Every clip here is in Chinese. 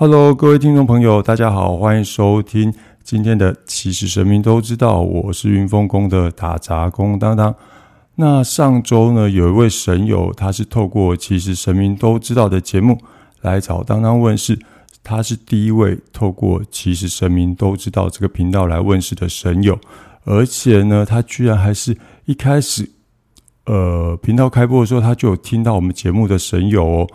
Hello，各位听众朋友，大家好，欢迎收听今天的《其实神明都知道》，我是云峰宫的打杂工当当。那上周呢，有一位神友，他是透过《其实神明都知道》的节目来找当当问世，他是第一位透过《其实神明都知道》这个频道来问世的神友，而且呢，他居然还是一开始，呃，频道开播的时候，他就有听到我们节目的神友哦。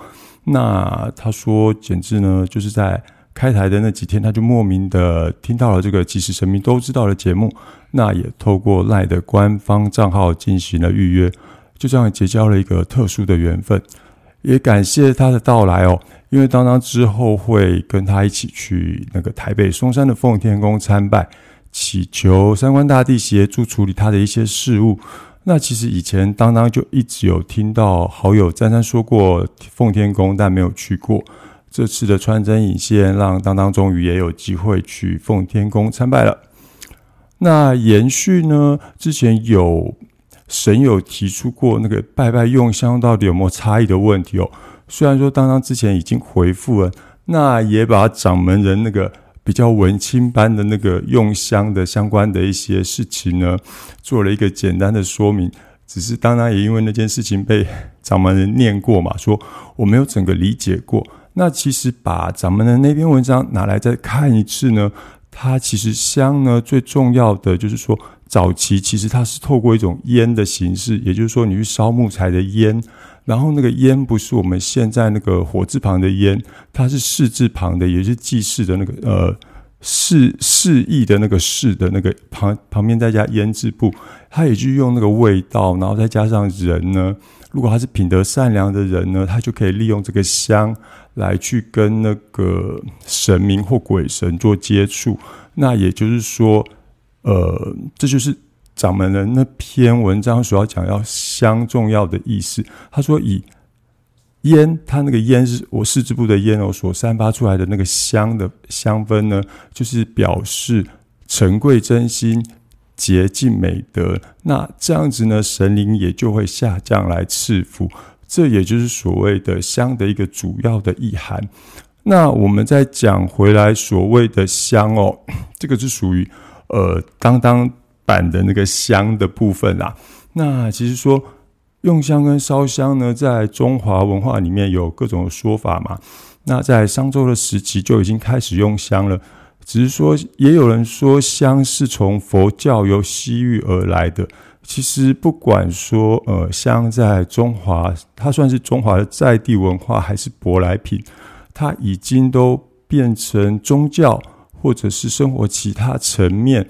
那他说，简直呢，就是在开台的那几天，他就莫名的听到了这个，其实神明都知道的节目。那也透过赖的官方账号进行了预约，就这样结交了一个特殊的缘分。也感谢他的到来哦，因为当当之后会跟他一起去那个台北松山的奉天宫参拜，祈求三官大帝协助处理他的一些事务。那其实以前当当就一直有听到好友詹詹说过奉天宫，但没有去过。这次的穿针引线，让当当终于也有机会去奉天宫参拜了。那延续呢？之前有神有提出过那个拜拜用香到底有没有差异的问题哦。虽然说当当之前已经回复了，那也把掌门人那个。比较文青般的那个用香的相关的一些事情呢，做了一个简单的说明。只是当然也因为那件事情被掌门人念过嘛，说我没有整个理解过。那其实把掌门人那篇文章拿来再看一次呢，它其实香呢最重要的就是说，早期其实它是透过一种烟的形式，也就是说你去烧木材的烟。然后那个烟不是我们现在那个火字旁的烟，它是士字旁的，也是祭祀的那个呃示示意的那个示的那个旁旁边再加胭脂布，它也就用那个味道，然后再加上人呢，如果他是品德善良的人呢，他就可以利用这个香来去跟那个神明或鬼神做接触。那也就是说，呃，这就是。掌门人那篇文章所要讲要香重要的意思，他说以烟，它那个烟是我四肢部的烟哦，所散发出来的那个香的香氛呢，就是表示诚贵真心、洁净美德。那这样子呢，神灵也就会下降来赐福。这也就是所谓的香的一个主要的意涵。那我们再讲回来，所谓的香哦，这个是属于呃，当当。版的那个香的部分啦，那其实说用香跟烧香呢，在中华文化里面有各种说法嘛。那在商周的时期就已经开始用香了，只是说也有人说香是从佛教由西域而来的。其实不管说呃香在中华，它算是中华的在地文化还是舶来品，它已经都变成宗教或者是生活其他层面。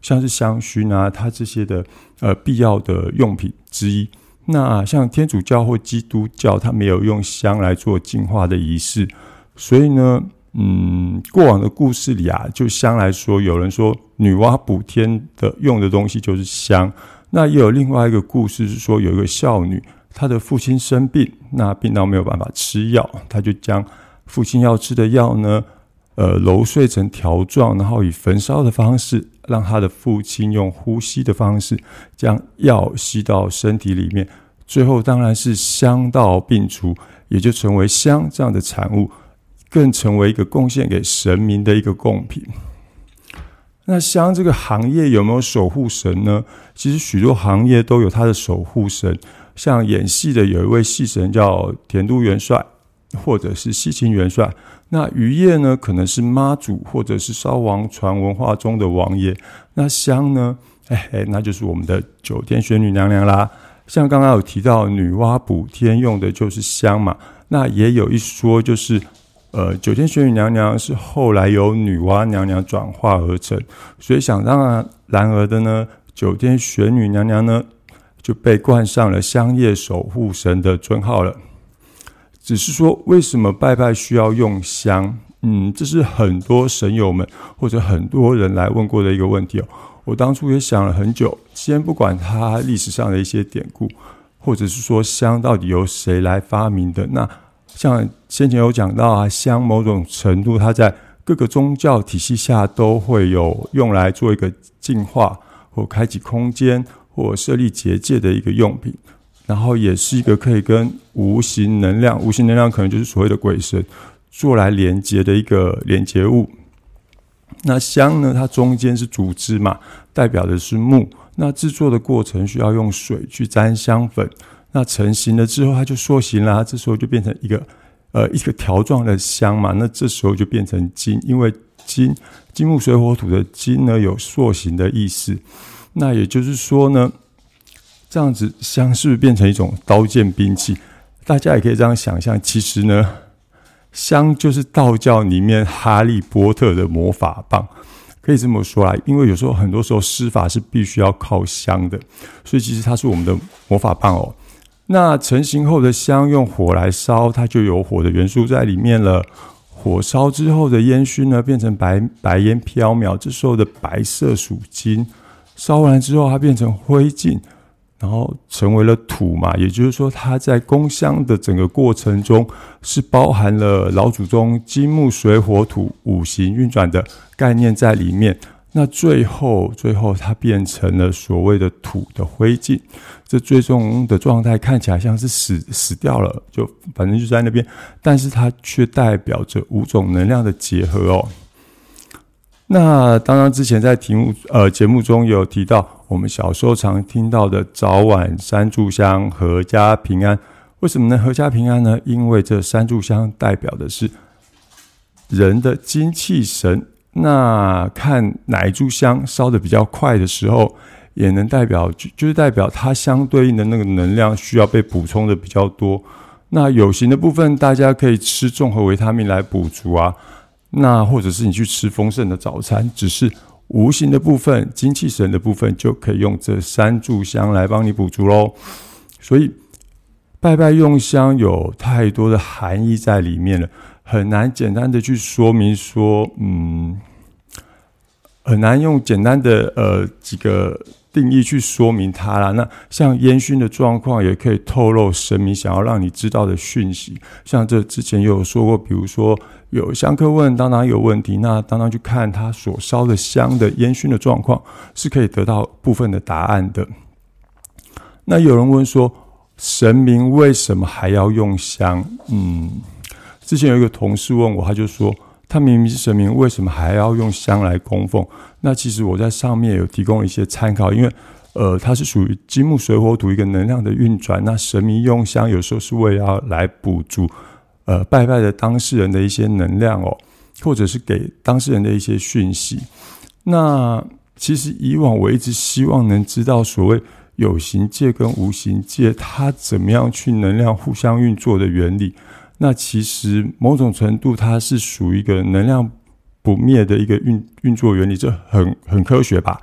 像是香薰啊，它这些的呃必要的用品之一。那像天主教或基督教，它没有用香来做净化的仪式。所以呢，嗯，过往的故事里啊，就香来说，有人说女娲补天的用的东西就是香。那也有另外一个故事是说，有一个少女，她的父亲生病，那病到没有办法吃药，她就将父亲要吃的药呢。呃，揉碎成条状，然后以焚烧的方式，让他的父亲用呼吸的方式将药吸到身体里面，最后当然是香到病除，也就成为香这样的产物，更成为一个贡献给神明的一个贡品。那香这个行业有没有守护神呢？其实许多行业都有它的守护神，像演戏的有一位戏神叫田都元帅。或者是西秦元帅，那渔业呢，可能是妈祖，或者是烧王传文化中的王爷。那香呢，哎哎，那就是我们的九天玄女娘娘啦。像刚刚有提到女娲补天用的就是香嘛，那也有一说就是，呃，九天玄女娘娘是后来由女娲娘娘转化而成，所以想当然然而的呢，九天玄女娘娘呢就被冠上了香叶守护神的尊号了。只是说，为什么拜拜需要用香？嗯，这是很多神友们或者很多人来问过的一个问题哦。我当初也想了很久，先不管它历史上的一些典故，或者是说香到底由谁来发明的。那像先前有讲到啊，香某种程度它在各个宗教体系下都会有用来做一个净化或开启空间或设立结界的一个用品。然后也是一个可以跟无形能量，无形能量可能就是所谓的鬼神做来连接的一个连接物。那香呢，它中间是竹枝嘛，代表的是木。那制作的过程需要用水去沾香粉，那成型了之后，它就塑形了，这时候就变成一个呃一个条状的香嘛。那这时候就变成金，因为金金木水火土的金呢有塑形的意思。那也就是说呢，这样子香是不是变成一种刀剑兵器？大家也可以这样想象，其实呢。香就是道教里面哈利波特的魔法棒，可以这么说啊。因为有时候很多时候施法是必须要靠香的，所以其实它是我们的魔法棒哦。那成型后的香用火来烧，它就有火的元素在里面了。火烧之后的烟熏呢，变成白白烟飘渺，这时候的白色属金。烧完之后，它变成灰烬。然后成为了土嘛，也就是说，它在供香的整个过程中是包含了老祖宗金木水火土五行运转的概念在里面。那最后，最后它变成了所谓的土的灰烬，这最终的状态看起来像是死死掉了，就反正就在那边，但是它却代表着五种能量的结合哦。那当然，之前在题目呃节目中有提到，我们小时候常听到的早晚三炷香，阖家平安。为什么呢？阖家平安呢？因为这三炷香代表的是人的精气神。那看哪一炷香烧的比较快的时候，也能代表就就是代表它相对应的那个能量需要被补充的比较多。那有形的部分，大家可以吃综合维他命来补足啊。那或者是你去吃丰盛的早餐，只是无形的部分、精气神的部分，就可以用这三炷香来帮你补足喽。所以拜拜用香有太多的含义在里面了，很难简单的去说明说，嗯，很难用简单的呃几个。定义去说明它啦。那像烟熏的状况，也可以透露神明想要让你知道的讯息。像这之前有说过，比如说有香客问当当有问题，那当当去看他所烧的香的烟熏的状况，是可以得到部分的答案的。那有人问说，神明为什么还要用香？嗯，之前有一个同事问我，他就说。他明明是神明，为什么还要用香来供奉？那其实我在上面有提供一些参考，因为呃，它是属于金木水火土一个能量的运转。那神明用香有时候是为了要来补足呃拜拜的当事人的一些能量哦，或者是给当事人的一些讯息。那其实以往我一直希望能知道所谓有形界跟无形界它怎么样去能量互相运作的原理。那其实某种程度，它是属于一个能量不灭的一个运运作原理，这很很科学吧？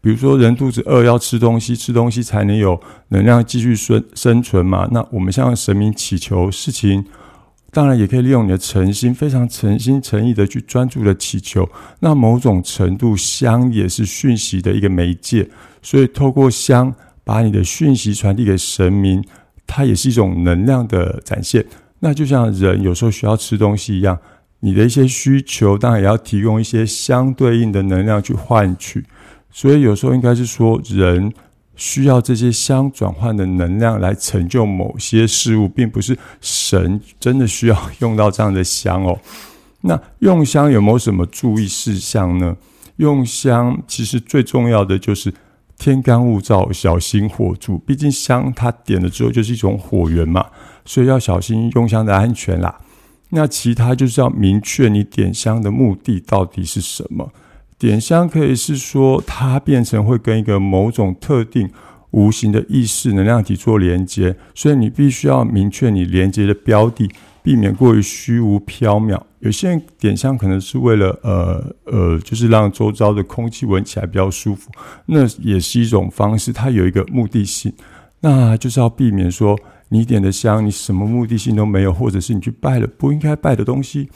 比如说，人肚子饿要吃东西，吃东西才能有能量继续生生存嘛。那我们向神明祈求事情，当然也可以利用你的诚心，非常诚心诚意的去专注的祈求。那某种程度，香也是讯息的一个媒介，所以透过香把你的讯息传递给神明，它也是一种能量的展现。那就像人有时候需要吃东西一样，你的一些需求当然也要提供一些相对应的能量去换取。所以有时候应该是说，人需要这些相转换的能量来成就某些事物，并不是神真的需要用到这样的香哦。那用香有没有什么注意事项呢？用香其实最重要的就是天干物燥，小心火烛。毕竟香它点了之后就是一种火源嘛。所以要小心用香的安全啦。那其他就是要明确你点香的目的到底是什么。点香可以是说它变成会跟一个某种特定无形的意识能量体做连接，所以你必须要明确你连接的标的，避免过于虚无缥缈。有些人点香可能是为了呃呃，就是让周遭的空气闻起来比较舒服，那也是一种方式，它有一个目的性，那就是要避免说。你点的香，你什么目的性都没有，或者是你去拜了不应该拜的东西，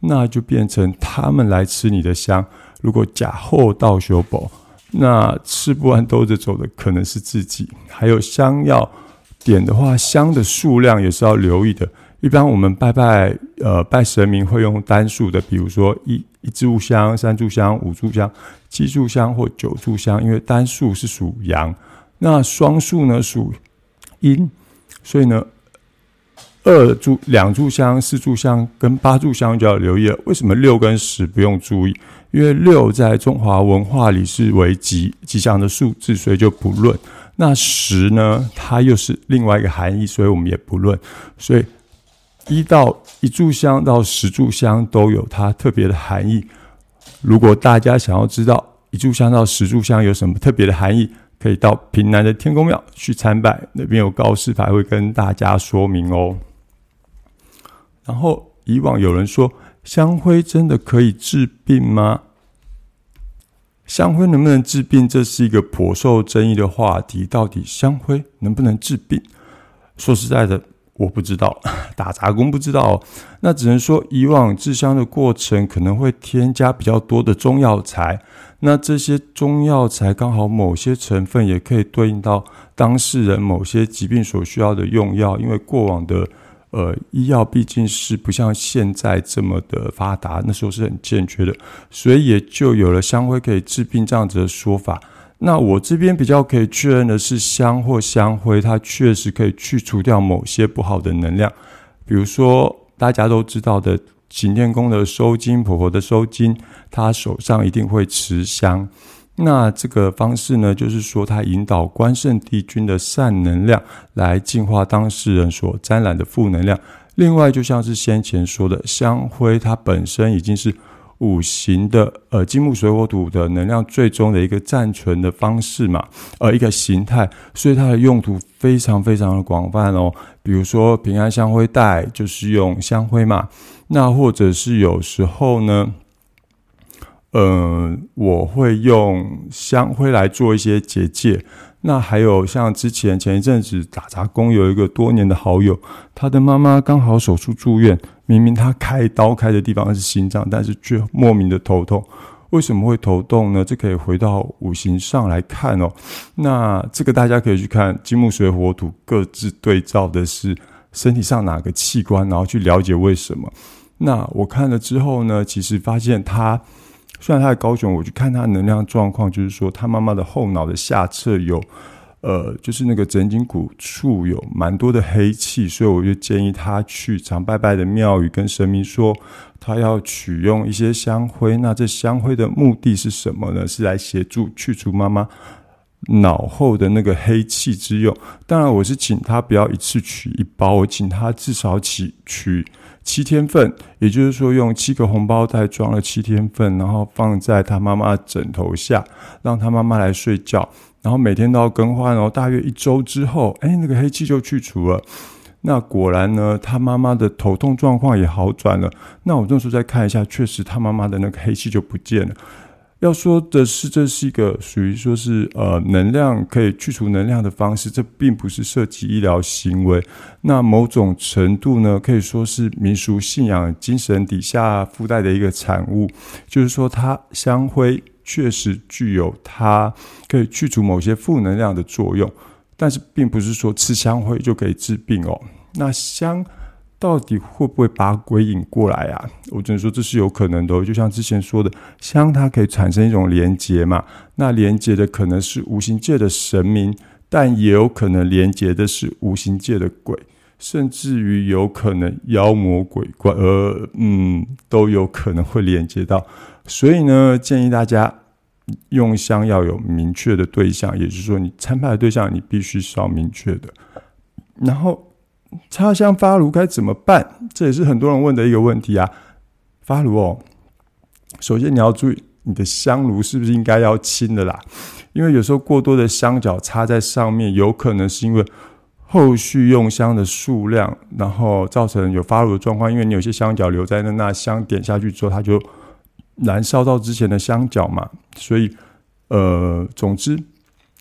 那就变成他们来吃你的香。如果假货到修宝，那吃不完兜着走的可能是自己。还有香要点的话，香的数量也是要留意的。一般我们拜拜，呃，拜神明会用单数的，比如说一一炷香、三炷香、五炷香、七炷香或九炷香，因为单数是属阳，那双数呢属阴。所以呢，二柱、两柱香、四柱香跟八柱香就要留意了。为什么六跟十不用注意？因为六在中华文化里是为吉吉祥的数字，所以就不论。那十呢，它又是另外一个含义，所以我们也不论。所以一到一炷香到十炷香都有它特别的含义。如果大家想要知道一炷香到十炷香有什么特别的含义，可以到平南的天公庙去参拜，那边有告示牌会跟大家说明哦。然后以往有人说。香灰真的可以治病吗？香灰能不能治病？这是一个颇受争议的话题。到底香灰能不能治病？说实在的，我不知道，打杂工不知道。那只能说，以往制香的过程可能会添加比较多的中药材。那这些中药材刚好某些成分也可以对应到当事人某些疾病所需要的用药，因为过往的。呃，医药毕竟是不像现在这么的发达，那时候是很健全的，所以也就有了香灰可以治病这样子的说法。那我这边比较可以确认的是，香或香灰它确实可以去除掉某些不好的能量，比如说大家都知道的擎天宫的收金婆婆的收金，她手上一定会持香。那这个方式呢，就是说，它引导关圣帝君的善能量来净化当事人所沾染的负能量。另外，就像是先前说的，香灰它本身已经是五行的呃金木水火土的能量最终的一个暂存的方式嘛，呃一个形态，所以它的用途非常非常的广泛哦。比如说平安香灰袋就是用香灰嘛，那或者是有时候呢。嗯，我会用香灰来做一些结界。那还有像之前前一阵子打杂工有一个多年的好友，他的妈妈刚好手术住院，明明他开刀开的地方是心脏，但是却莫名的头痛。为什么会头痛呢？这可以回到五行上来看哦。那这个大家可以去看金木水火土各自对照的是身体上哪个器官，然后去了解为什么。那我看了之后呢，其实发现他。虽然他的高雄，我去看他能量状况，就是说他妈妈的后脑的下侧有，呃，就是那个枕颈骨处有蛮多的黑气，所以我就建议他去常拜拜的庙宇跟神明说，他要取用一些香灰。那这香灰的目的是什么呢？是来协助去除妈妈脑后的那个黑气之用。当然，我是请他不要一次取一包，我请他至少取取。七天份，也就是说，用七个红包袋装了七天份，然后放在他妈妈枕头下，让他妈妈来睡觉，然后每天都要更换哦。大约一周之后，哎，那个黑气就去除了。那果然呢，他妈妈的头痛状况也好转了。那我这时候再看一下，确实他妈妈的那个黑气就不见了。要说的是，这是一个属于说是呃能量可以去除能量的方式，这并不是涉及医疗行为。那某种程度呢，可以说是民俗信仰精神底下附带的一个产物。就是说，它香灰确实具有它可以去除某些负能量的作用，但是并不是说吃香灰就可以治病哦。那香。到底会不会把鬼引过来啊？我只能说这是有可能的。就像之前说的，香它可以产生一种连接嘛，那连接的可能是无形界的神明，但也有可能连接的是无形界的鬼，甚至于有可能妖魔鬼怪，呃，嗯，都有可能会连接到。所以呢，建议大家用香要有明确的对象，也就是说，你参拜的对象你必须是要明确的，然后。插香发炉该怎么办？这也是很多人问的一个问题啊。发炉哦，首先你要注意你的香炉是不是应该要清的啦，因为有时候过多的香角插在上面，有可能是因为后续用香的数量，然后造成有发炉的状况。因为你有些香角留在那，那香点下去之后，它就燃烧到之前的香角嘛，所以呃，总之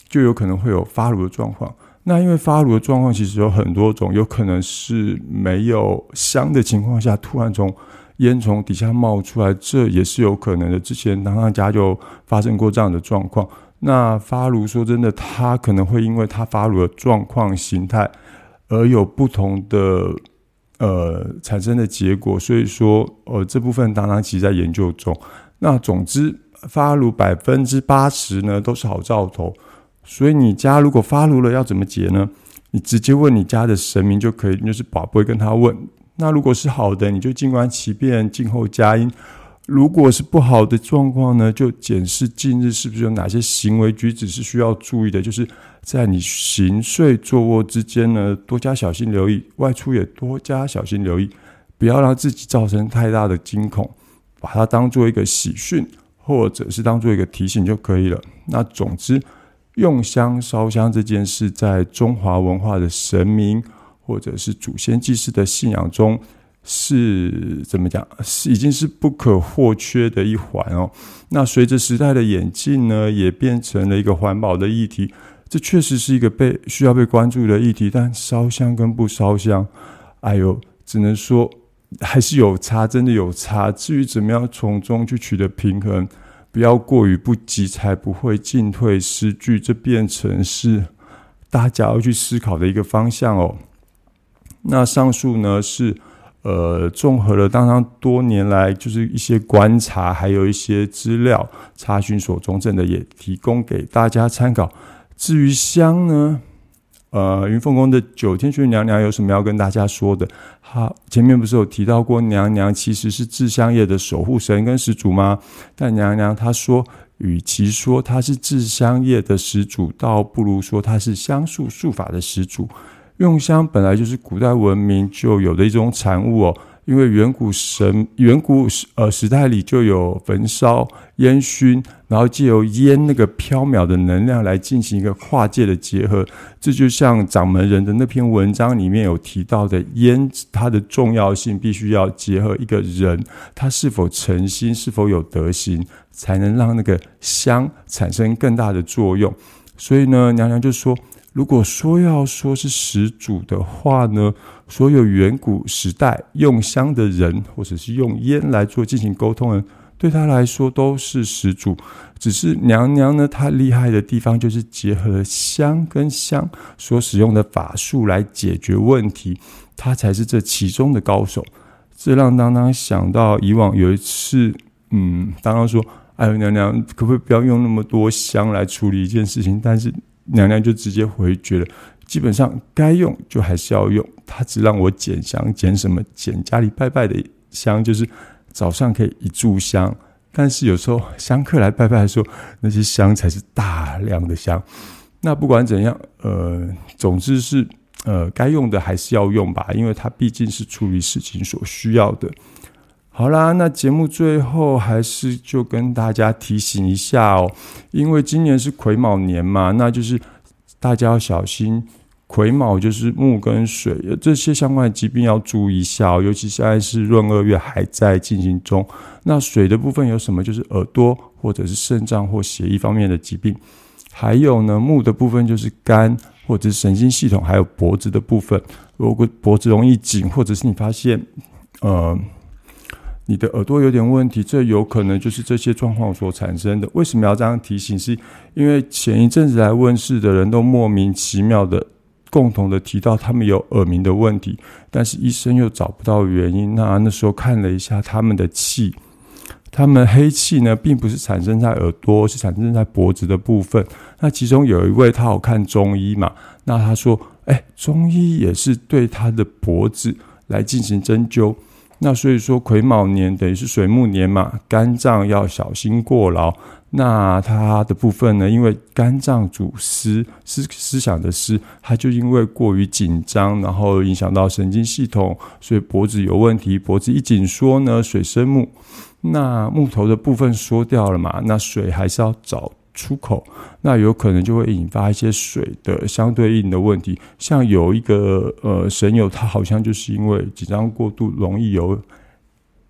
就有可能会有发炉的状况。那因为发炉的状况其实有很多种，有可能是没有香的情况下，突然从烟从底下冒出来，这也是有可能的。之前当当家就发生过这样的状况。那发炉说真的，它可能会因为它发炉的状况形态而有不同的呃产生的结果，所以说呃这部分当当其实在研究中。那总之发炉百分之八十呢都是好兆头。所以你家如果发炉了，要怎么解呢？你直接问你家的神明就可以，就是宝贝跟他问。那如果是好的，你就静观其变，静候佳音。如果是不好的状况呢，就检视近日是不是有哪些行为举止是需要注意的。就是在你行睡坐卧之间呢，多加小心留意；外出也多加小心留意，不要让自己造成太大的惊恐，把它当做一个喜讯，或者是当做一个提醒就可以了。那总之，用香烧香这件事，在中华文化的神明或者是祖先祭祀的信仰中。是怎么讲？是已经是不可或缺的一环哦。那随着时代的演进呢，也变成了一个环保的议题。这确实是一个被需要被关注的议题。但烧香跟不烧香，哎呦，只能说还是有差，真的有差。至于怎么样从中去取得平衡，不要过于不急，才不会进退失据。这变成是大家要去思考的一个方向哦。那上述呢是。呃，综合了当当多年来就是一些观察，还有一些资料查询所中正的，也提供给大家参考。至于香呢，呃，云凤宫的九天玄娘娘有什么要跟大家说的？好，前面不是有提到过，娘娘其实是制香业的守护神跟始祖吗？但娘娘她说，与其说她是制香业的始祖，倒不如说她是香术术法的始祖。用香本来就是古代文明就有的一种产物哦，因为远古神远古时呃时代里就有焚烧烟熏，然后借由烟那个飘渺的能量来进行一个跨界的结合，这就像掌门人的那篇文章里面有提到的烟，它的重要性必须要结合一个人他是否诚心，是否有德行，才能让那个香产生更大的作用。所以呢，娘娘就说。如果说要说是始祖的话呢，所有远古时代用香的人，或者是用烟来做进行沟通的人，对他来说都是始祖。只是娘娘呢，她厉害的地方就是结合了香跟香所使用的法术来解决问题，她才是这其中的高手。这让当当想到以往有一次，嗯，当当说：“哎呦，娘娘，可不可以不要用那么多香来处理一件事情？”但是。娘娘就直接回绝了，基本上该用就还是要用。她只让我捡香，捡什么？捡家里拜拜的香，就是早上可以一炷香。但是有时候香客来拜拜的时候，那些香才是大量的香。那不管怎样，呃，总之是呃，该用的还是要用吧，因为它毕竟是处理事情所需要的。好啦，那节目最后还是就跟大家提醒一下哦，因为今年是癸卯年嘛，那就是大家要小心癸卯就是木跟水这些相关的疾病要注意一下哦，尤其现在是闰二月还在进行中。那水的部分有什么？就是耳朵或者是肾脏或血液方面的疾病，还有呢木的部分就是肝或者是神经系统，还有脖子的部分。如果脖子容易紧，或者是你发现呃。你的耳朵有点问题，这有可能就是这些状况所产生的。为什么要这样提醒？是因为前一阵子来问世的人都莫名其妙的共同的提到他们有耳鸣的问题，但是医生又找不到原因。那那时候看了一下他们的气，他们黑气呢，并不是产生在耳朵，是产生在脖子的部分。那其中有一位他好看中医嘛，那他说：“哎，中医也是对他的脖子来进行针灸。”那所以说癸卯年等于是水木年嘛，肝脏要小心过劳。那它的部分呢，因为肝脏主思思思想的思，它就因为过于紧张，然后影响到神经系统，所以脖子有问题。脖子一紧缩呢，水生木，那木头的部分缩掉了嘛，那水还是要找。出口，那有可能就会引发一些水的相对应的问题。像有一个呃神友，他好像就是因为紧张过度，容易有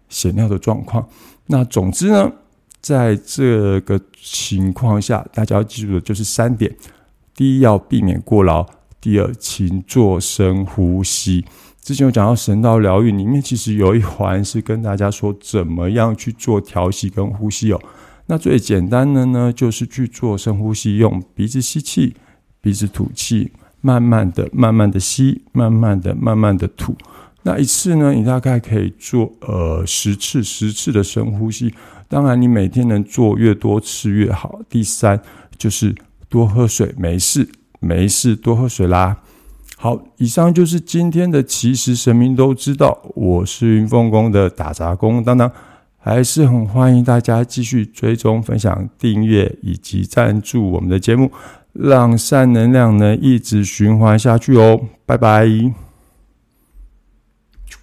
血尿的状况。那总之呢，在这个情况下，大家要记住的就是三点：第一，要避免过劳；第二，请做深呼吸。之前有讲到神道疗愈里面，其实有一环是跟大家说怎么样去做调息跟呼吸哦。那最简单的呢，就是去做深呼吸，用鼻子吸气，鼻子吐气，慢慢的、慢慢的吸，慢慢的、慢慢的吐。那一次呢，你大概可以做呃十次、十次的深呼吸。当然，你每天能做越多次越好。第三就是多喝水，没事没事，多喝水啦。好，以上就是今天的，其实神明都知道，我是云凤宫的打杂工当当，还是很欢迎大家继续追踪、分享、订阅以及赞助我们的节目，让善能量呢一直循环下去哦。拜拜。